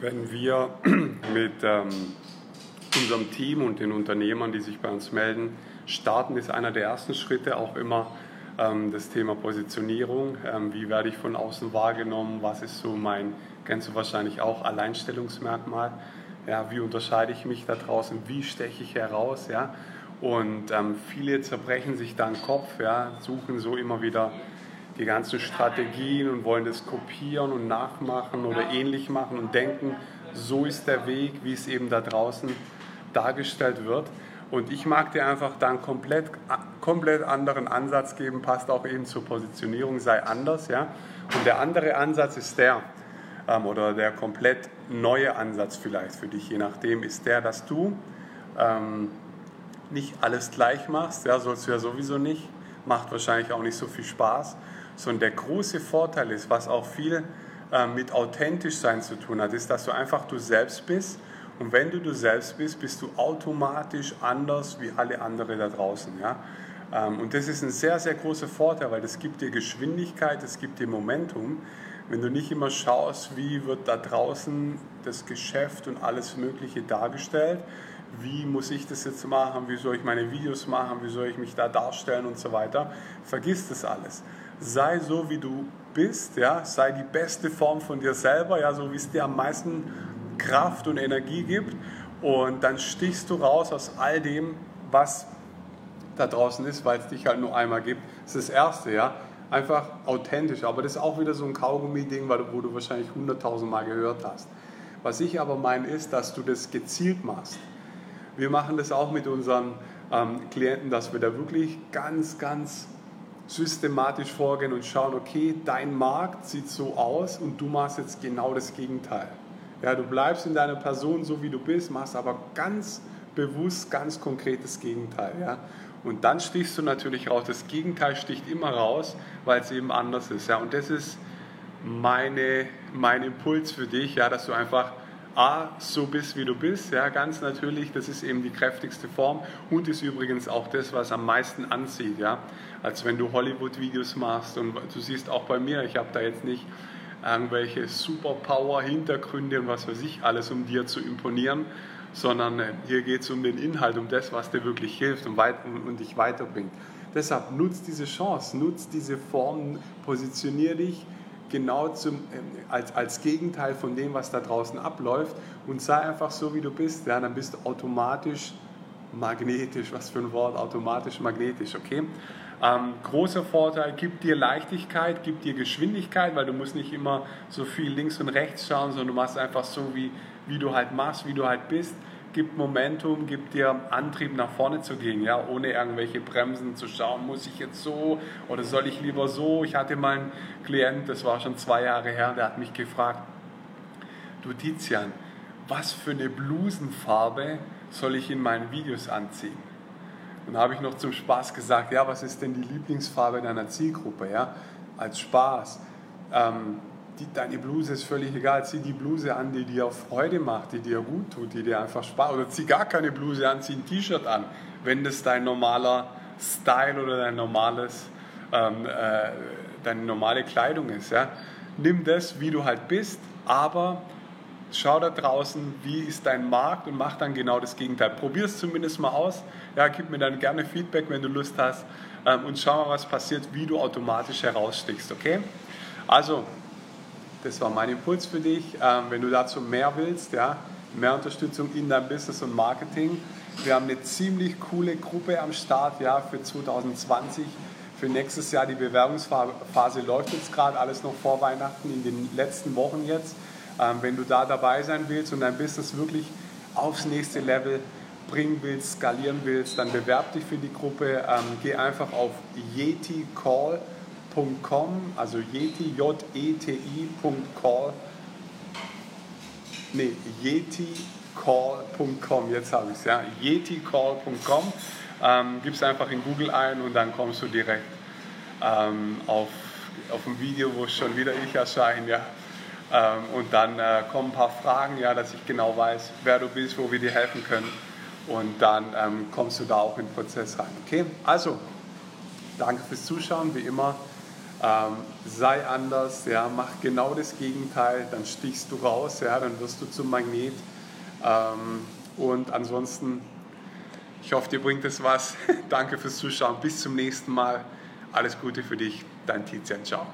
wenn wir mit ähm, unserem Team und den Unternehmern, die sich bei uns melden, starten, ist einer der ersten Schritte auch immer ähm, das Thema Positionierung. Ähm, wie werde ich von außen wahrgenommen? Was ist so mein, kennst du wahrscheinlich auch, Alleinstellungsmerkmal? Ja, wie unterscheide ich mich da draußen? Wie steche ich heraus? Ja? Und ähm, viele zerbrechen sich dann den Kopf, ja, suchen so immer wieder die ganzen Strategien und wollen das kopieren und nachmachen oder ähnlich machen und denken, so ist der Weg, wie es eben da draußen dargestellt wird. Und ich mag dir einfach da einen komplett, komplett anderen Ansatz geben, passt auch eben zur Positionierung, sei anders. Ja? Und der andere Ansatz ist der, ähm, oder der komplett neue Ansatz vielleicht für dich, je nachdem, ist der, dass du ähm, nicht alles gleich machst, ja, sollst du ja sowieso nicht, macht wahrscheinlich auch nicht so viel Spaß, sondern der große Vorteil ist, was auch viel äh, mit authentisch sein zu tun hat, ist, dass du einfach du selbst bist und wenn du du selbst bist, bist du automatisch anders wie alle anderen da draußen. Ja? Ähm, und das ist ein sehr, sehr großer Vorteil, weil das gibt dir Geschwindigkeit, das gibt dir Momentum. Wenn du nicht immer schaust, wie wird da draußen das Geschäft und alles Mögliche dargestellt, wie muss ich das jetzt machen, wie soll ich meine Videos machen, wie soll ich mich da darstellen und so weiter, vergiss das alles sei so, wie du bist, ja, sei die beste Form von dir selber, ja, so wie es dir am meisten Kraft und Energie gibt und dann stichst du raus aus all dem, was da draußen ist, weil es dich halt nur einmal gibt. Das ist das Erste, ja, einfach authentisch, aber das ist auch wieder so ein Kaugummi-Ding, wo du wahrscheinlich hunderttausend Mal gehört hast. Was ich aber meine ist, dass du das gezielt machst. Wir machen das auch mit unseren ähm, Klienten, dass wir da wirklich ganz, ganz systematisch vorgehen und schauen, okay, dein Markt sieht so aus und du machst jetzt genau das Gegenteil. Ja, du bleibst in deiner Person so, wie du bist, machst aber ganz bewusst ganz konkretes Gegenteil. Ja? Und dann stichst du natürlich raus. Das Gegenteil sticht immer raus, weil es eben anders ist. Ja? Und das ist meine, mein Impuls für dich, ja, dass du einfach A, so bist, wie du bist, ja, ganz natürlich, das ist eben die kräftigste Form und ist übrigens auch das, was am meisten anzieht, ja, als wenn du Hollywood-Videos machst und du siehst auch bei mir, ich habe da jetzt nicht irgendwelche Superpower-Hintergründe und was weiß ich alles, um dir zu imponieren, sondern äh, hier geht es um den Inhalt, um das, was dir wirklich hilft und, weit, und dich weiterbringt. Deshalb nutz diese Chance, nutz diese Form, positionier dich, genau zum, ähm, als, als Gegenteil von dem, was da draußen abläuft und sei einfach so, wie du bist. Ja, dann bist du automatisch magnetisch, was für ein Wort, automatisch magnetisch, okay? Ähm, großer Vorteil, gibt dir Leichtigkeit, gibt dir Geschwindigkeit, weil du musst nicht immer so viel links und rechts schauen, sondern du machst einfach so, wie, wie du halt machst, wie du halt bist gibt Momentum, gibt dir Antrieb nach vorne zu gehen, ja, ohne irgendwelche Bremsen zu schauen, muss ich jetzt so oder soll ich lieber so. Ich hatte mal einen Klient, das war schon zwei Jahre her, der hat mich gefragt, du Tizian, was für eine Blusenfarbe soll ich in meinen Videos anziehen? Und habe ich noch zum Spaß gesagt, ja, was ist denn die Lieblingsfarbe deiner Zielgruppe, ja, als Spaß. Ähm, die, deine Bluse ist völlig egal, zieh die Bluse an, die dir Freude macht, die dir gut tut, die dir einfach Spaß oder zieh gar keine Bluse an, zieh ein T-Shirt an, wenn das dein normaler Style oder dein normales, ähm, äh, deine normale Kleidung ist. Ja? Nimm das, wie du halt bist, aber schau da draußen, wie ist dein Markt und mach dann genau das Gegenteil. Probier es zumindest mal aus. Ja, gib mir dann gerne Feedback, wenn du Lust hast ähm, und schau mal, was passiert, wie du automatisch herausstichst. Okay? Also das war mein Impuls für dich. Ähm, wenn du dazu mehr willst, ja, mehr Unterstützung in deinem Business und Marketing. Wir haben eine ziemlich coole Gruppe am Start ja, für 2020. Für nächstes Jahr die Bewerbungsphase läuft jetzt gerade, alles noch vor Weihnachten, in den letzten Wochen jetzt. Ähm, wenn du da dabei sein willst und dein Business wirklich aufs nächste Level bringen willst, skalieren willst, dann bewerb dich für die Gruppe. Ähm, geh einfach auf Yeti Call yeti.com, also yeti, J-E-T-I.call, nee, yeticall.com, jetzt habe ich es, ja, yeticall.com, ähm, gibst einfach in Google ein und dann kommst du direkt ähm, auf, auf ein Video, wo schon wieder ich erscheine, ja, ähm, und dann äh, kommen ein paar Fragen, ja, dass ich genau weiß, wer du bist, wo wir dir helfen können und dann ähm, kommst du da auch in den Prozess rein, okay? Also, danke fürs Zuschauen, wie immer. Ähm, sei anders, ja, mach genau das Gegenteil, dann stichst du raus, ja, dann wirst du zum Magnet. Ähm, und ansonsten, ich hoffe, dir bringt es was. Danke fürs Zuschauen. Bis zum nächsten Mal. Alles Gute für dich, dein Tizian. Ciao.